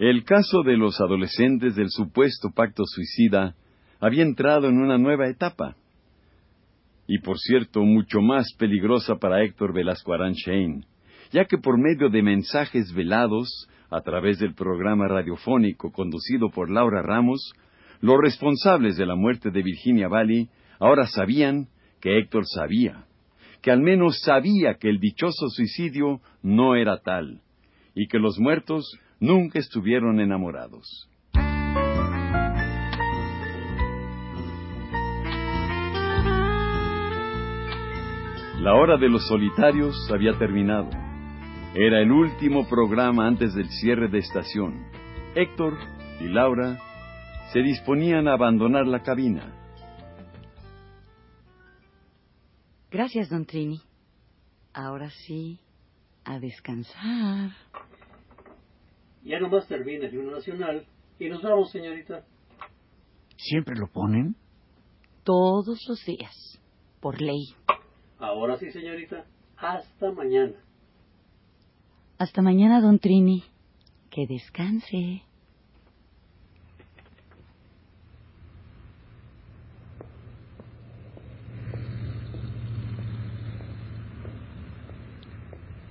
El caso de los adolescentes del supuesto pacto suicida había entrado en una nueva etapa. Y por cierto, mucho más peligrosa para Héctor Velasco Aranchain, ya que por medio de mensajes velados, a través del programa radiofónico conducido por Laura Ramos, los responsables de la muerte de Virginia Valley ahora sabían que Héctor sabía, que al menos sabía que el dichoso suicidio no era tal, y que los muertos nunca estuvieron enamorados. La hora de los solitarios había terminado. Era el último programa antes del cierre de estación. Héctor y Laura se disponían a abandonar la cabina. Gracias, don Trini. Ahora sí, a descansar. Ya nomás termina el himno nacional y nos vamos, señorita. ¿Siempre lo ponen? Todos los días, por ley. Ahora sí, señorita. Hasta mañana. Hasta mañana, don Trini. Que descanse.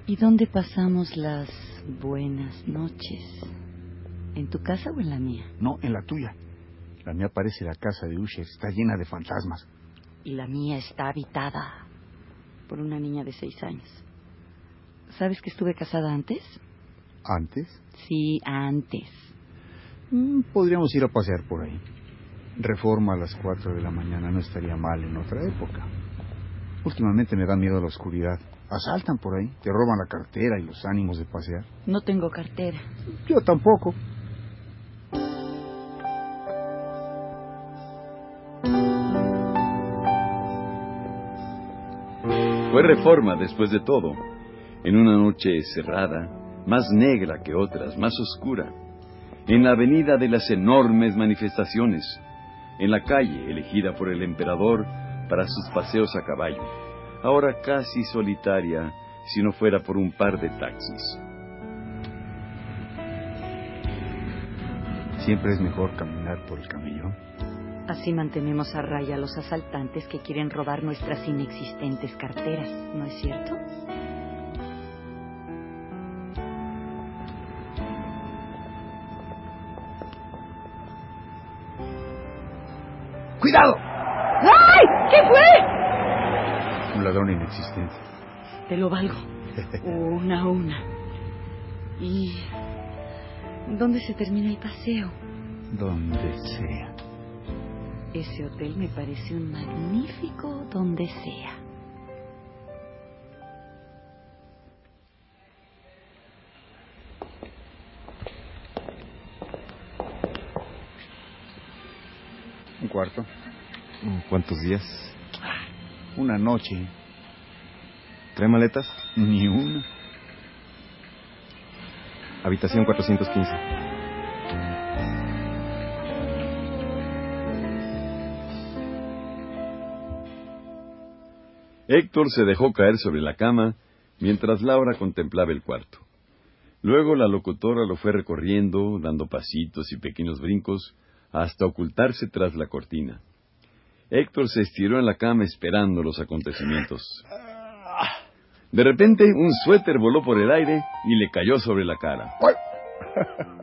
¿Y dónde pasamos las buenas noches? ¿En tu casa o en la mía? No, en la tuya. La mía parece la casa de Usher, está llena de fantasmas. Y la mía está habitada por una niña de seis años. ¿Sabes que estuve casada antes? ¿Antes? Sí, antes. Mm, podríamos ir a pasear por ahí. Reforma a las cuatro de la mañana no estaría mal en otra época. Últimamente me da miedo la oscuridad. Asaltan por ahí, te roban la cartera y los ánimos de pasear. No tengo cartera. Yo tampoco. Fue reforma después de todo, en una noche cerrada, más negra que otras, más oscura, en la avenida de las enormes manifestaciones, en la calle elegida por el emperador para sus paseos a caballo, ahora casi solitaria si no fuera por un par de taxis. Siempre es mejor caminar por el camellón. Así mantenemos a raya a los asaltantes que quieren robar nuestras inexistentes carteras, ¿no es cierto? ¡Cuidado! ¡Ay! ¿Qué fue? Un ladrón inexistente. Te lo valgo. Una a una. ¿Y dónde se termina el paseo? Donde sea. Ese hotel me parece un magnífico donde sea. Un cuarto. ¿Cuántos días? Una noche. ¿Trae maletas? Ni una. Habitación 415. Héctor se dejó caer sobre la cama mientras Laura contemplaba el cuarto. Luego la locutora lo fue recorriendo, dando pasitos y pequeños brincos, hasta ocultarse tras la cortina. Héctor se estiró en la cama esperando los acontecimientos. De repente, un suéter voló por el aire y le cayó sobre la cara.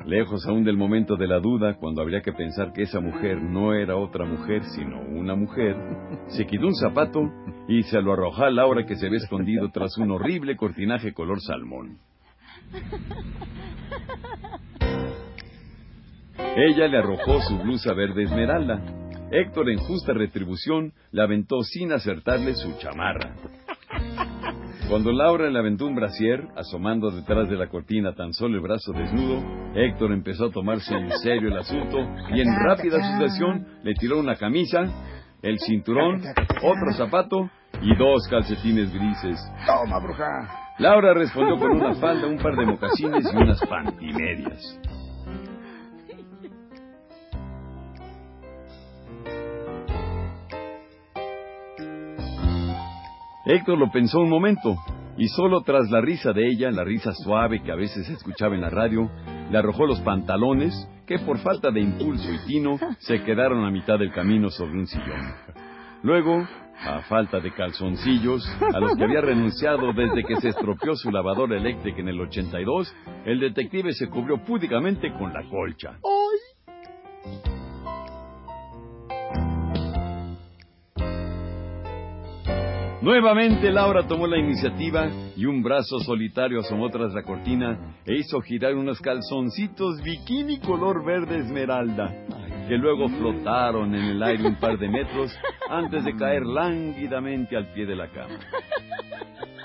Lejos aún del momento de la duda, cuando habría que pensar que esa mujer no era otra mujer, sino una mujer, se quitó un zapato y se lo arrojó a Laura que se ve escondido tras un horrible cortinaje color salmón. Ella le arrojó su blusa verde esmeralda. Héctor, en justa retribución, le aventó sin acertarle su chamarra. Cuando Laura le aventó un brasier, asomando detrás de la cortina tan solo el brazo desnudo, Héctor empezó a tomarse en serio el asunto y en rápida sucesión le tiró una camisa, el cinturón, otro zapato y dos calcetines grises. Toma, bruja. Laura respondió con una falda, un par de mocasines y unas pantimedias. Héctor lo pensó un momento y solo tras la risa de ella, la risa suave que a veces se escuchaba en la radio, le arrojó los pantalones que por falta de impulso y tino se quedaron a mitad del camino sobre un sillón. Luego, a falta de calzoncillos, a los que había renunciado desde que se estropeó su lavadora eléctrica en el 82, el detective se cubrió púdicamente con la colcha. Nuevamente Laura tomó la iniciativa y un brazo solitario asomó tras la cortina e hizo girar unos calzoncitos bikini color verde esmeralda, que luego flotaron en el aire un par de metros antes de caer lánguidamente al pie de la cama.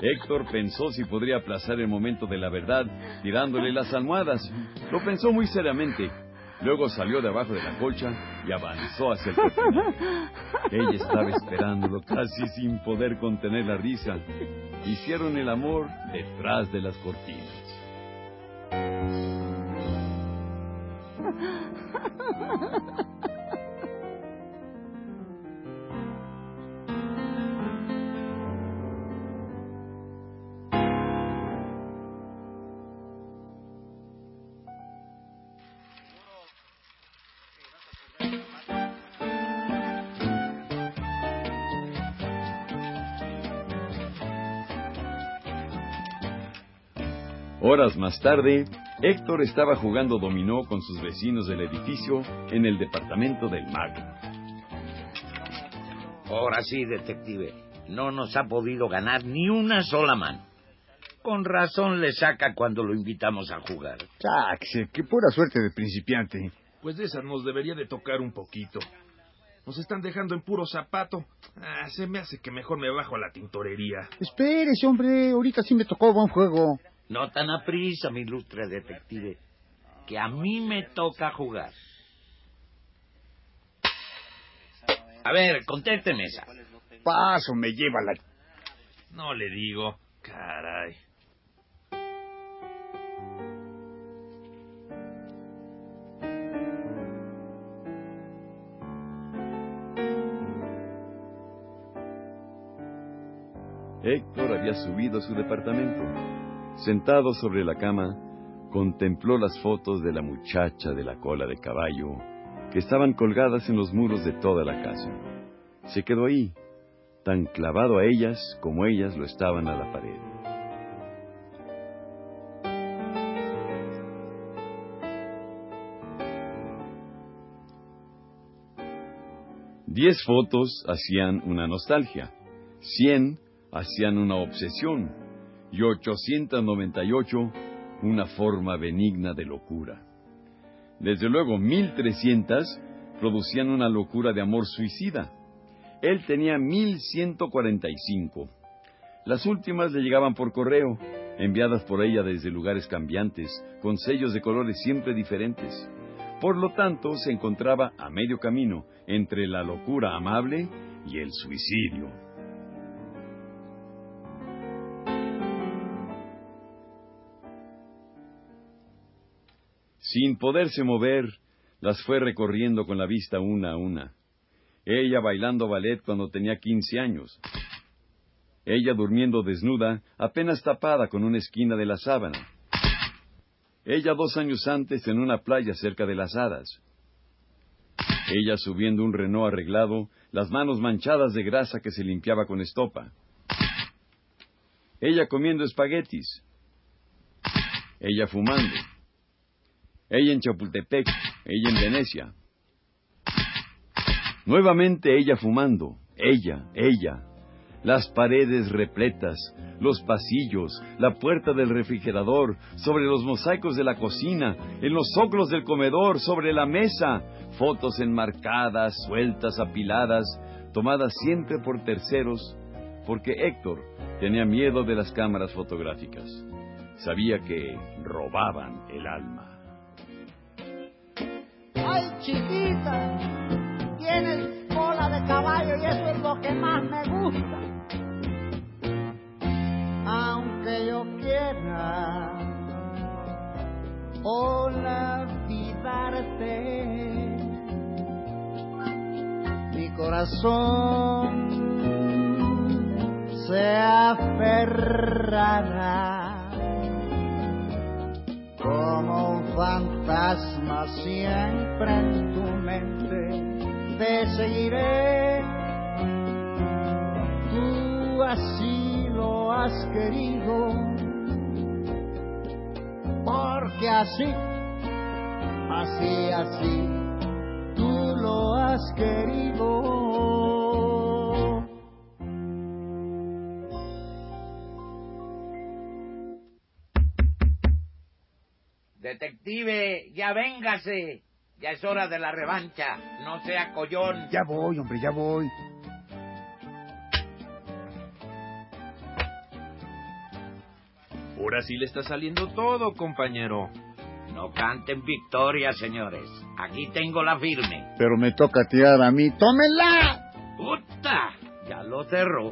Héctor pensó si podría aplazar el momento de la verdad tirándole las almohadas. Lo pensó muy seriamente. Luego salió de abajo de la colcha y avanzó hacia el cortinado. Ella estaba esperándolo casi sin poder contener la risa. Hicieron el amor detrás de las cortinas. Horas más tarde, Héctor estaba jugando dominó con sus vecinos del edificio en el departamento del MAG. Ahora sí, detective. No nos ha podido ganar ni una sola mano. Con razón le saca cuando lo invitamos a jugar. Taxe, qué pura suerte de principiante. Pues de esa nos debería de tocar un poquito. Nos están dejando en puro zapato. Ah, se me hace que mejor me bajo a la tintorería. Espérese, hombre, ahorita sí me tocó buen juego. No tan a prisa, mi ilustre detective, que a mí me toca jugar. A ver, contésteme esa. Paso, me lleva la... No le digo. Caray. Héctor había subido a su departamento. Sentado sobre la cama, contempló las fotos de la muchacha de la cola de caballo que estaban colgadas en los muros de toda la casa. Se quedó ahí, tan clavado a ellas como ellas lo estaban a la pared. Diez fotos hacían una nostalgia, cien hacían una obsesión y 898 una forma benigna de locura. Desde luego, 1300 producían una locura de amor suicida. Él tenía 1145. Las últimas le llegaban por correo, enviadas por ella desde lugares cambiantes, con sellos de colores siempre diferentes. Por lo tanto, se encontraba a medio camino entre la locura amable y el suicidio. Sin poderse mover, las fue recorriendo con la vista una a una. Ella bailando ballet cuando tenía quince años. Ella durmiendo desnuda, apenas tapada con una esquina de la sábana. Ella dos años antes en una playa cerca de las hadas. Ella subiendo un Renault arreglado, las manos manchadas de grasa que se limpiaba con estopa. Ella comiendo espaguetis. Ella fumando. Ella en Chapultepec, ella en Venecia. Nuevamente ella fumando, ella, ella. Las paredes repletas, los pasillos, la puerta del refrigerador, sobre los mosaicos de la cocina, en los zócalos del comedor, sobre la mesa, fotos enmarcadas, sueltas, apiladas, tomadas siempre por terceros, porque Héctor, Tenía miedo de las cámaras fotográficas. Sabía que robaban el alma. ¡Ay, chiquita! Tienes cola de caballo y eso es lo que más me gusta. Aunque yo quiera olvidarte, mi corazón se aferrará fantasma siempre en tu mente. Te seguiré, tú así lo has querido, porque así, así, así, tú lo has querido. Detective, ya véngase. Ya es hora de la revancha. No sea collón. Ya voy, hombre, ya voy. Ahora sí le está saliendo todo, compañero. No canten victoria, señores. Aquí tengo la firme. Pero me toca tirar a mí. ¡Tómenla! ¡Puta! Ya lo cerró.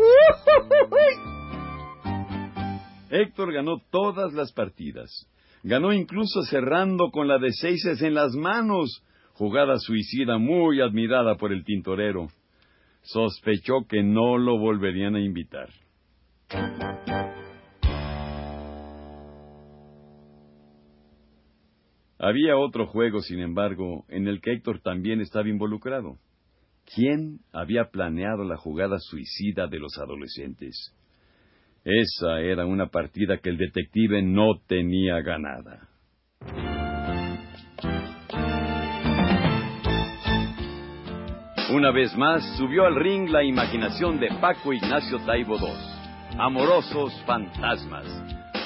Héctor ganó todas las partidas. Ganó incluso cerrando con la de seises en las manos, jugada suicida muy admirada por el tintorero. Sospechó que no lo volverían a invitar. Había otro juego, sin embargo, en el que Héctor también estaba involucrado. ¿Quién había planeado la jugada suicida de los adolescentes? Esa era una partida que el detective no tenía ganada. Una vez más subió al ring la imaginación de Paco Ignacio Taibo II. Amorosos fantasmas.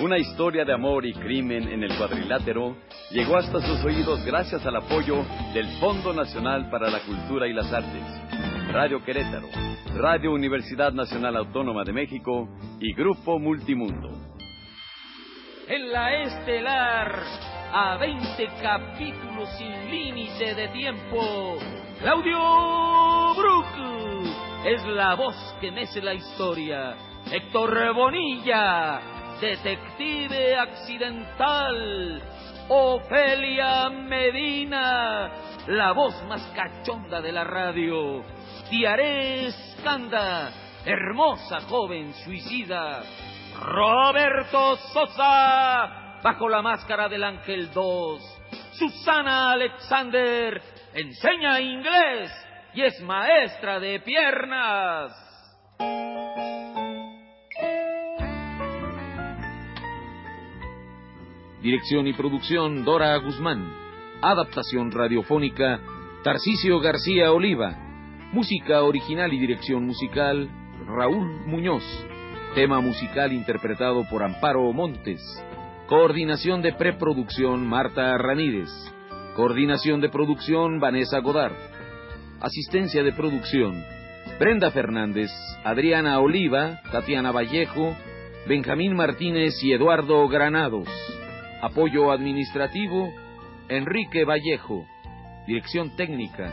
Una historia de amor y crimen en el cuadrilátero llegó hasta sus oídos gracias al apoyo del Fondo Nacional para la Cultura y las Artes, Radio Querétaro, Radio Universidad Nacional Autónoma de México y Grupo Multimundo. En la estelar, a 20 capítulos sin límite de tiempo, Claudio Brook es la voz que mece la historia. Héctor Bonilla, detective accidental. Ofelia Medina, la voz más cachonda de la radio. Tiaré Escanda, hermosa joven suicida. Roberto Sosa, bajo la máscara del Ángel 2. Susana Alexander, enseña inglés y es maestra de piernas. Dirección y producción Dora Guzmán. Adaptación radiofónica Tarcisio García Oliva. Música original y dirección musical Raúl Muñoz. Tema musical interpretado por Amparo Montes. Coordinación de preproducción Marta Ramírez. Coordinación de producción Vanessa Godard. Asistencia de producción Brenda Fernández, Adriana Oliva, Tatiana Vallejo, Benjamín Martínez y Eduardo Granados. Apoyo administrativo, Enrique Vallejo. Dirección técnica,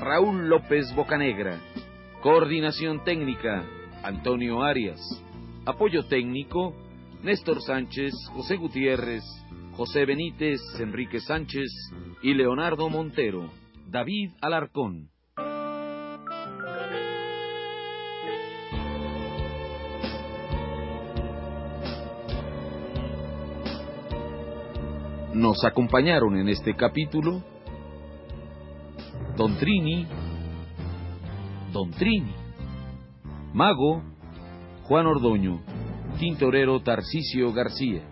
Raúl López Bocanegra. Coordinación técnica, Antonio Arias. Apoyo técnico, Néstor Sánchez, José Gutiérrez, José Benítez, Enrique Sánchez y Leonardo Montero. David Alarcón. Nos acompañaron en este capítulo Don Trini, Don Trini, Mago, Juan Ordoño, Tintorero Tarcisio García.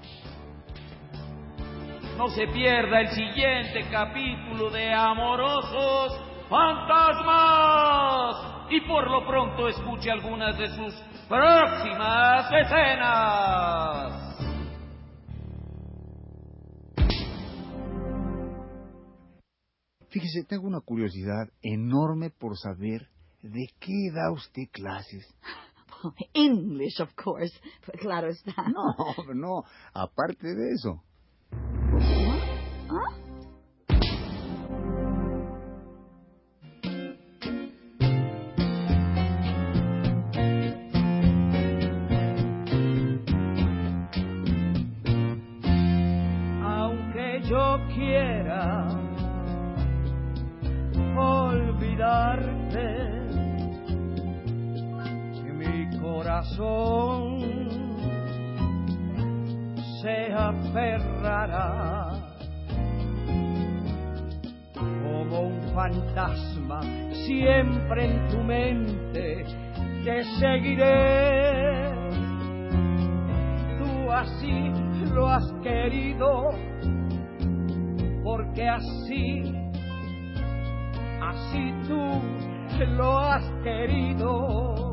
No se pierda el siguiente capítulo de Amorosos Fantasmas y por lo pronto escuche algunas de sus próximas escenas. Fíjese, tengo una curiosidad enorme por saber de qué da usted clases. English, of course. Claro está. No, no, aparte de eso. Siempre en tu mente te seguiré. Tú así lo has querido porque así así tú lo has querido